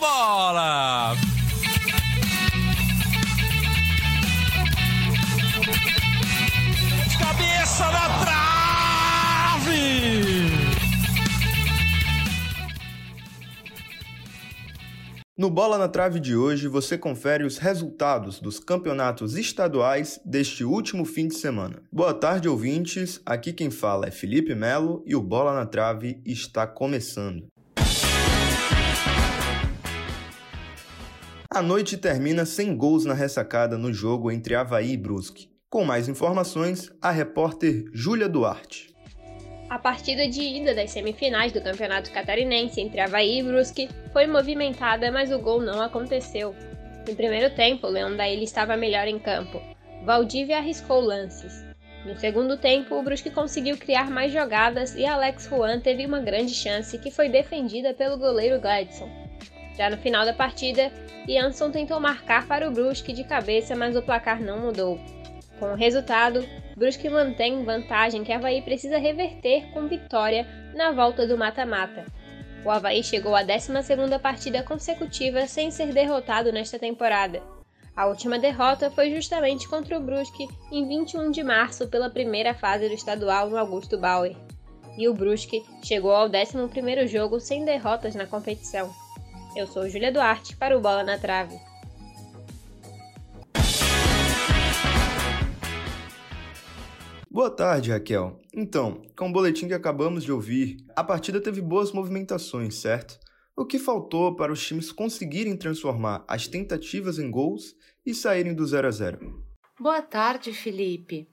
bola! Cabeça na trave! No Bola na Trave de hoje, você confere os resultados dos campeonatos estaduais deste último fim de semana. Boa tarde, ouvintes. Aqui quem fala é Felipe Melo e o Bola na Trave está começando. A noite termina sem gols na ressacada no jogo entre Havaí e Brusque. Com mais informações, a repórter Júlia Duarte. A partida de ida das semifinais do Campeonato Catarinense entre Havaí e Brusque foi movimentada, mas o gol não aconteceu. No primeiro tempo, Leão da Ilha estava melhor em campo. Valdívia arriscou lances. No segundo tempo, o Brusque conseguiu criar mais jogadas e Alex Juan teve uma grande chance que foi defendida pelo goleiro Gladson. Já no final da partida, Jansson tentou marcar para o Brusque de cabeça, mas o placar não mudou. Com o resultado, Brusque mantém vantagem que Havaí precisa reverter com vitória na volta do mata-mata. O Havaí chegou à 12ª partida consecutiva sem ser derrotado nesta temporada. A última derrota foi justamente contra o Brusque em 21 de março pela primeira fase do estadual no Augusto Bauer. E o Brusque chegou ao 11º jogo sem derrotas na competição. Eu sou Júlia Duarte para o Bola na Trave. Boa tarde, Raquel. Então, com o boletim que acabamos de ouvir, a partida teve boas movimentações, certo? O que faltou para os times conseguirem transformar as tentativas em gols e saírem do 0 a 0? Boa tarde, Felipe.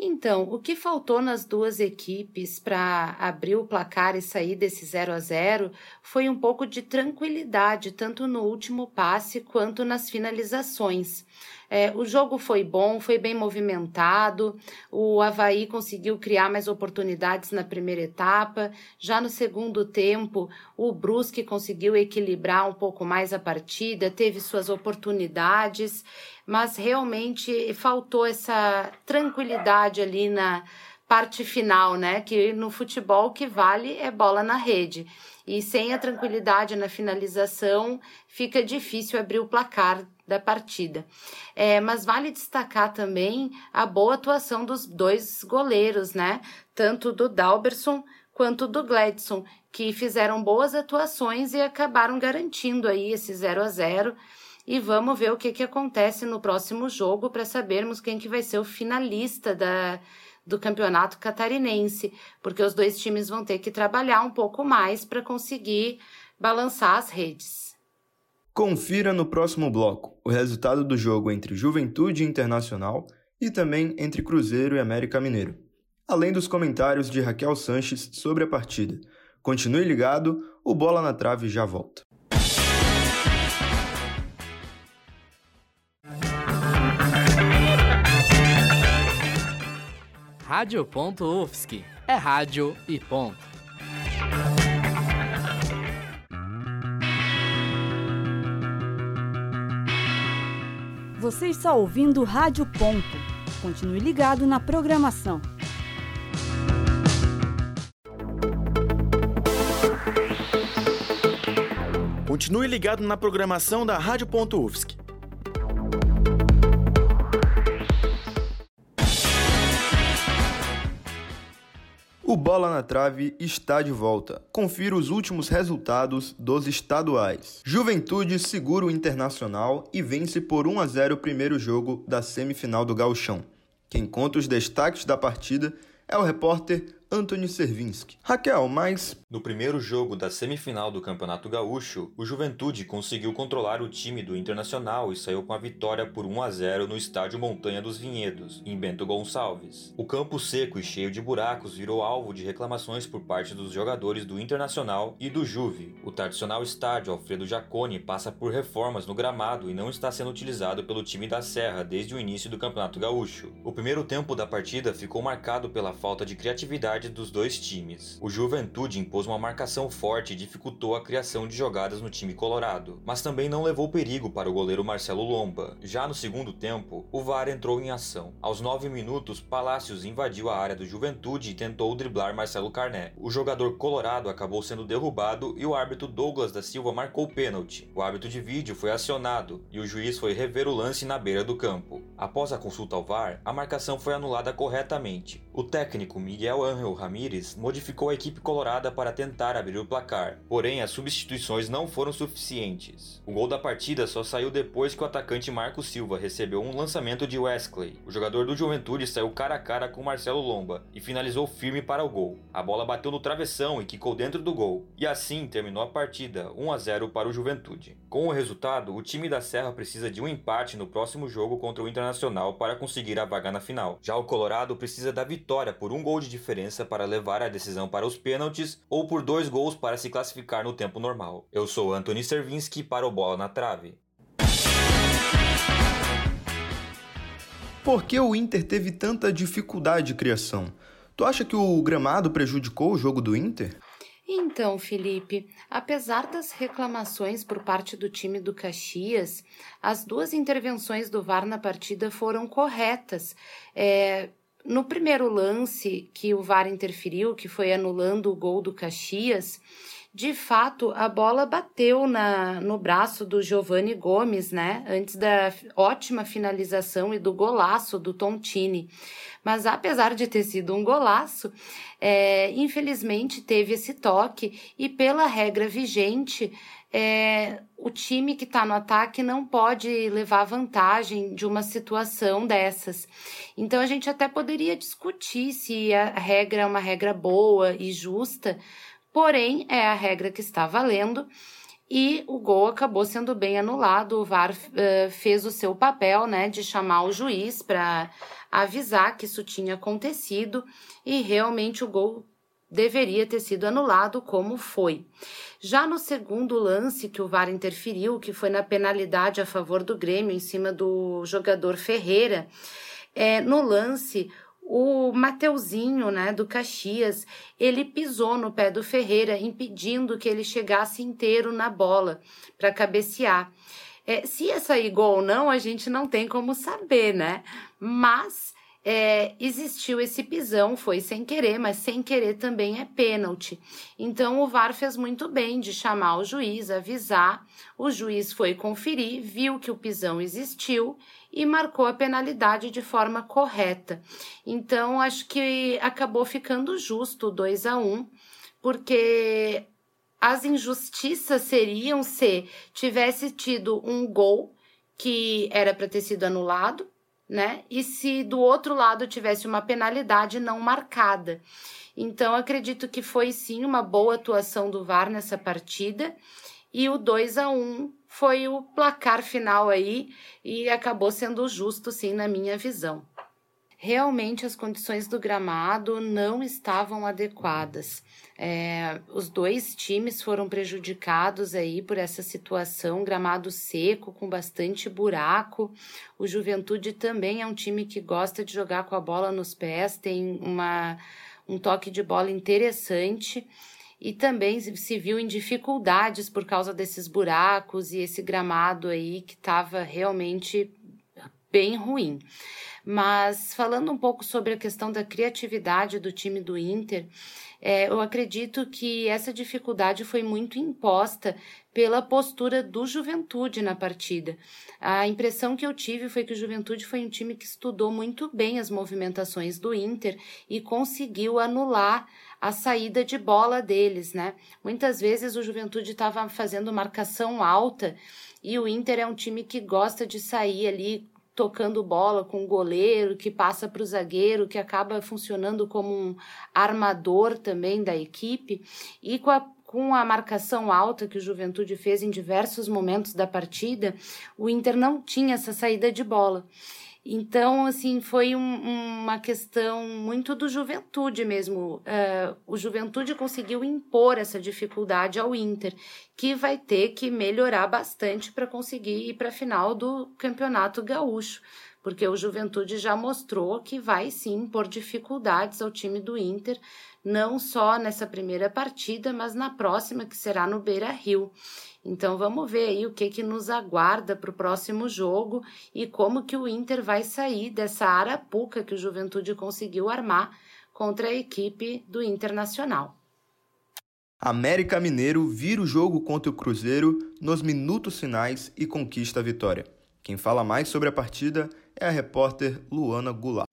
Então, o que faltou nas duas equipes para abrir o placar e sair desse 0 a 0 foi um pouco de tranquilidade, tanto no último passe quanto nas finalizações. É, o jogo foi bom, foi bem movimentado. O Havaí conseguiu criar mais oportunidades na primeira etapa. Já no segundo tempo, o Brusque conseguiu equilibrar um pouco mais a partida, teve suas oportunidades, mas realmente faltou essa tranquilidade ali na parte final, né? Que no futebol o que vale é bola na rede. E sem a tranquilidade na finalização, fica difícil abrir o placar da partida. É, mas vale destacar também a boa atuação dos dois goleiros, né? Tanto do Dalberson quanto do Gladson, que fizeram boas atuações e acabaram garantindo aí esse 0 a 0 e vamos ver o que, que acontece no próximo jogo para sabermos quem que vai ser o finalista da, do campeonato catarinense, porque os dois times vão ter que trabalhar um pouco mais para conseguir balançar as redes. Confira no próximo bloco o resultado do jogo entre Juventude Internacional e também entre Cruzeiro e América Mineiro, além dos comentários de Raquel Sanches sobre a partida. Continue ligado, o Bola na Trave já volta. Rádio.UFSC é rádio e ponto. Você está ouvindo Rádio Ponto. Continue ligado na programação. Continue ligado na programação da Rádio O Bola na Trave está de volta. Confira os últimos resultados dos estaduais. Juventude segura o Internacional e vence por 1 a 0 o primeiro jogo da semifinal do Gauchão. Quem conta os destaques da partida é o repórter Anthony Servinski. Raquel, mas. No primeiro jogo da semifinal do Campeonato Gaúcho, o Juventude conseguiu controlar o time do Internacional e saiu com a vitória por 1 a 0 no estádio Montanha dos Vinhedos, em Bento Gonçalves. O campo seco e cheio de buracos virou alvo de reclamações por parte dos jogadores do Internacional e do Juve. O tradicional estádio Alfredo Jaconi passa por reformas no gramado e não está sendo utilizado pelo time da Serra desde o início do Campeonato Gaúcho. O primeiro tempo da partida ficou marcado pela falta de criatividade dos dois times. O Juventude impôs uma marcação forte e dificultou a criação de jogadas no time colorado, mas também não levou perigo para o goleiro Marcelo Lomba. Já no segundo tempo, o VAR entrou em ação. Aos 9 minutos, Palácios invadiu a área do Juventude e tentou driblar Marcelo Carné. O jogador colorado acabou sendo derrubado e o árbitro Douglas da Silva marcou o pênalti. O árbitro de vídeo foi acionado e o juiz foi rever o lance na beira do campo. Após a consulta ao VAR, a marcação foi anulada corretamente. O técnico Miguel Ángel Ramírez modificou a equipe colorada para tentar abrir o placar, porém as substituições não foram suficientes. O gol da partida só saiu depois que o atacante Marco Silva recebeu um lançamento de Wesley. O jogador do Juventude saiu cara a cara com Marcelo Lomba e finalizou firme para o gol. A bola bateu no travessão e quicou dentro do gol, e assim terminou a partida 1 a 0 para o Juventude. Com o resultado, o time da Serra precisa de um empate no próximo jogo contra o Internacional para conseguir a vaga na final. Já o Colorado precisa da vitória por um gol de diferença para levar a decisão para os pênaltis ou por dois gols para se classificar no tempo normal. Eu sou Anthony Servinski para o Bola na Trave. Por que o Inter teve tanta dificuldade de criação? Tu acha que o gramado prejudicou o jogo do Inter? Então, Felipe, apesar das reclamações por parte do time do Caxias, as duas intervenções do VAR na partida foram corretas. É, no primeiro lance que o VAR interferiu, que foi anulando o gol do Caxias, de fato a bola bateu na, no braço do Giovanni Gomes, né? Antes da ótima finalização e do golaço do Tontini. Mas apesar de ter sido um golaço, é, infelizmente teve esse toque e pela regra vigente, é, o time que está no ataque não pode levar vantagem de uma situação dessas. Então a gente até poderia discutir se a regra é uma regra boa e justa, porém é a regra que está valendo e o gol acabou sendo bem anulado. O VAR uh, fez o seu papel, né, de chamar o juiz para avisar que isso tinha acontecido e realmente o gol deveria ter sido anulado, como foi. Já no segundo lance que o VAR interferiu, que foi na penalidade a favor do Grêmio em cima do jogador Ferreira, é, no lance o Mateuzinho, né, do Caxias, ele pisou no pé do Ferreira, impedindo que ele chegasse inteiro na bola para cabecear. É, se ia sair gol ou não, a gente não tem como saber, né? Mas é, existiu esse pisão, foi sem querer, mas sem querer também é pênalti. Então o VAR fez muito bem de chamar o juiz, avisar. O juiz foi conferir, viu que o pisão existiu e marcou a penalidade de forma correta. Então acho que acabou ficando justo 2 a 1, um, porque as injustiças seriam se tivesse tido um gol que era para ter sido anulado né? E se do outro lado tivesse uma penalidade não marcada. Então, acredito que foi sim uma boa atuação do VAR nessa partida. E o 2 a 1 foi o placar final aí e acabou sendo justo, sim, na minha visão. Realmente as condições do gramado não estavam adequadas. É, os dois times foram prejudicados aí por essa situação, gramado seco, com bastante buraco. O Juventude também é um time que gosta de jogar com a bola nos pés, tem uma, um toque de bola interessante e também se viu em dificuldades por causa desses buracos e esse gramado aí que estava realmente bem ruim. Mas falando um pouco sobre a questão da criatividade do time do Inter, é, eu acredito que essa dificuldade foi muito imposta pela postura do Juventude na partida. A impressão que eu tive foi que o Juventude foi um time que estudou muito bem as movimentações do Inter e conseguiu anular a saída de bola deles, né? Muitas vezes o Juventude estava fazendo marcação alta e o Inter é um time que gosta de sair ali tocando bola com o goleiro, que passa para o zagueiro, que acaba funcionando como um armador também da equipe, e com a, com a marcação alta que o Juventude fez em diversos momentos da partida, o Inter não tinha essa saída de bola. Então, assim, foi um, uma questão muito do juventude mesmo. Uh, o juventude conseguiu impor essa dificuldade ao Inter, que vai ter que melhorar bastante para conseguir ir para a final do campeonato gaúcho, porque o Juventude já mostrou que vai sim pôr dificuldades ao time do Inter, não só nessa primeira partida, mas na próxima, que será no Beira Rio. Então vamos ver aí o que, que nos aguarda para o próximo jogo e como que o Inter vai sair dessa arapuca que o Juventude conseguiu armar contra a equipe do Internacional. América Mineiro vira o jogo contra o Cruzeiro nos minutos finais e conquista a vitória. Quem fala mais sobre a partida é a repórter Luana Goulart.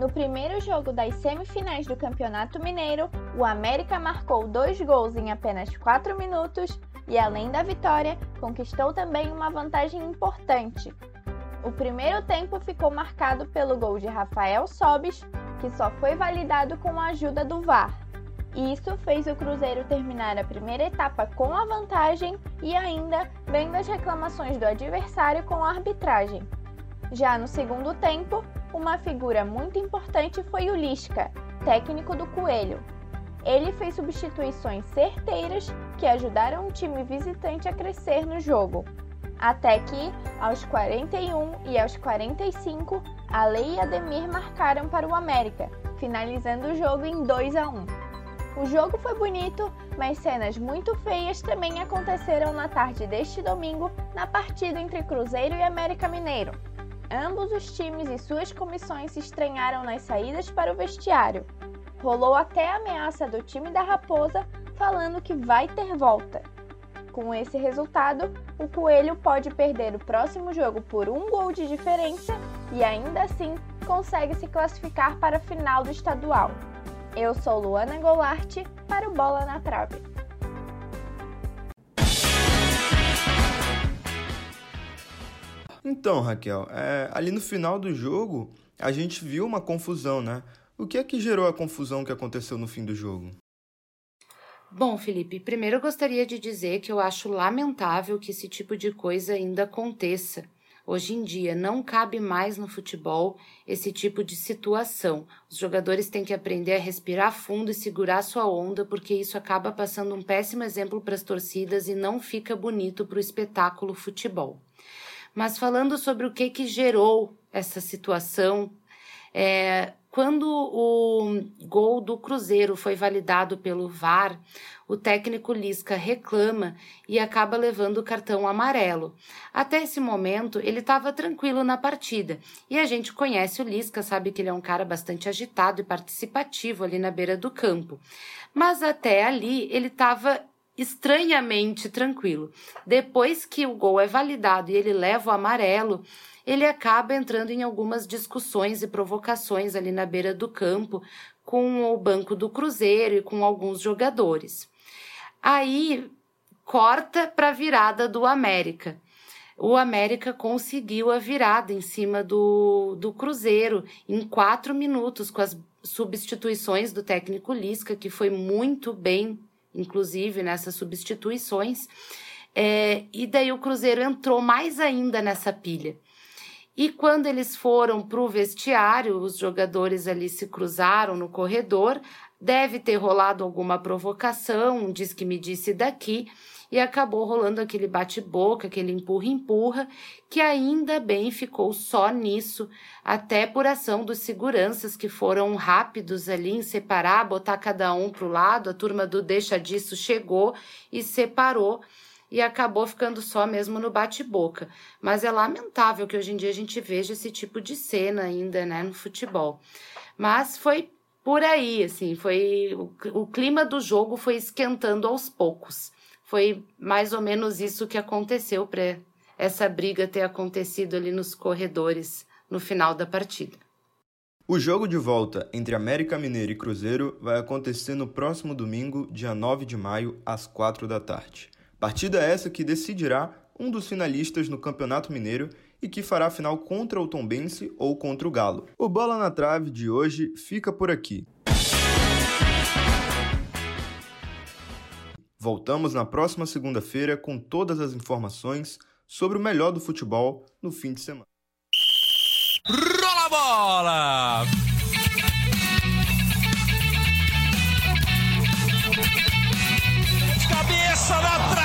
No primeiro jogo das semifinais do Campeonato Mineiro, o América marcou dois gols em apenas quatro minutos e, além da vitória, conquistou também uma vantagem importante. O primeiro tempo ficou marcado pelo gol de Rafael Sobis, que só foi validado com a ajuda do VAR. Isso fez o Cruzeiro terminar a primeira etapa com a vantagem e ainda vendo as reclamações do adversário com a arbitragem. Já no segundo tempo, uma figura muito importante foi o Lisca, técnico do Coelho. Ele fez substituições certeiras que ajudaram o time visitante a crescer no jogo. Até que, aos 41 e aos 45, a Lei e Ademir marcaram para o América, finalizando o jogo em 2 a 1. O jogo foi bonito, mas cenas muito feias também aconteceram na tarde deste domingo na partida entre Cruzeiro e América Mineiro. Ambos os times e suas comissões se estranharam nas saídas para o vestiário. Rolou até a ameaça do time da Raposa falando que vai ter volta. Com esse resultado, o Coelho pode perder o próximo jogo por um gol de diferença e ainda assim consegue se classificar para a final do estadual. Eu sou Luana Goulart para o Bola na Trave. Então, Raquel, é, ali no final do jogo, a gente viu uma confusão, né? O que é que gerou a confusão que aconteceu no fim do jogo? Bom, Felipe, primeiro eu gostaria de dizer que eu acho lamentável que esse tipo de coisa ainda aconteça. Hoje em dia não cabe mais no futebol esse tipo de situação. Os jogadores têm que aprender a respirar fundo e segurar sua onda, porque isso acaba passando um péssimo exemplo para as torcidas e não fica bonito para o espetáculo futebol. Mas falando sobre o que, que gerou essa situação, é, quando o gol do Cruzeiro foi validado pelo VAR, o técnico Lisca reclama e acaba levando o cartão amarelo. Até esse momento, ele estava tranquilo na partida. E a gente conhece o Lisca, sabe que ele é um cara bastante agitado e participativo ali na beira do campo. Mas até ali, ele estava estranhamente tranquilo. Depois que o gol é validado e ele leva o amarelo, ele acaba entrando em algumas discussões e provocações ali na beira do campo com o banco do Cruzeiro e com alguns jogadores. Aí corta para a virada do América. O América conseguiu a virada em cima do, do Cruzeiro em quatro minutos, com as substituições do técnico Lisca, que foi muito bem, inclusive, nessas substituições. É, e daí o Cruzeiro entrou mais ainda nessa pilha. E quando eles foram para o vestiário, os jogadores ali se cruzaram no corredor, deve ter rolado alguma provocação, diz que me disse daqui, e acabou rolando aquele bate-boca, aquele empurra-empurra, que ainda bem ficou só nisso, até por ação dos seguranças que foram rápidos ali em separar, botar cada um para o lado, a turma do deixa disso chegou e separou e acabou ficando só mesmo no bate-boca. Mas é lamentável que hoje em dia a gente veja esse tipo de cena ainda, né, no futebol. Mas foi por aí, assim, foi o, clima do jogo foi esquentando aos poucos. Foi mais ou menos isso que aconteceu para essa briga ter acontecido ali nos corredores no final da partida. O jogo de volta entre América Mineiro e Cruzeiro vai acontecer no próximo domingo, dia 9 de maio, às 4 da tarde. Partida essa que decidirá um dos finalistas no Campeonato Mineiro e que fará a final contra o Tombense ou contra o Galo. O Bola na Trave de hoje fica por aqui. Voltamos na próxima segunda-feira com todas as informações sobre o melhor do futebol no fim de semana. Rola bola! Cabeça na trave!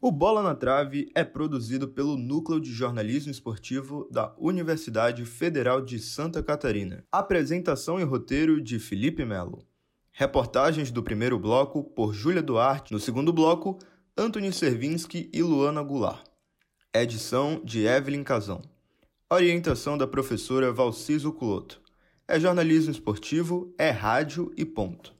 O Bola na Trave é produzido pelo Núcleo de Jornalismo Esportivo da Universidade Federal de Santa Catarina. Apresentação e roteiro de Felipe Melo. Reportagens do primeiro bloco por Júlia Duarte. No segundo bloco, Antony Servinski e Luana Goulart. Edição de Evelyn Casão. Orientação da professora Valciso Culoto. É jornalismo esportivo, é rádio e ponto.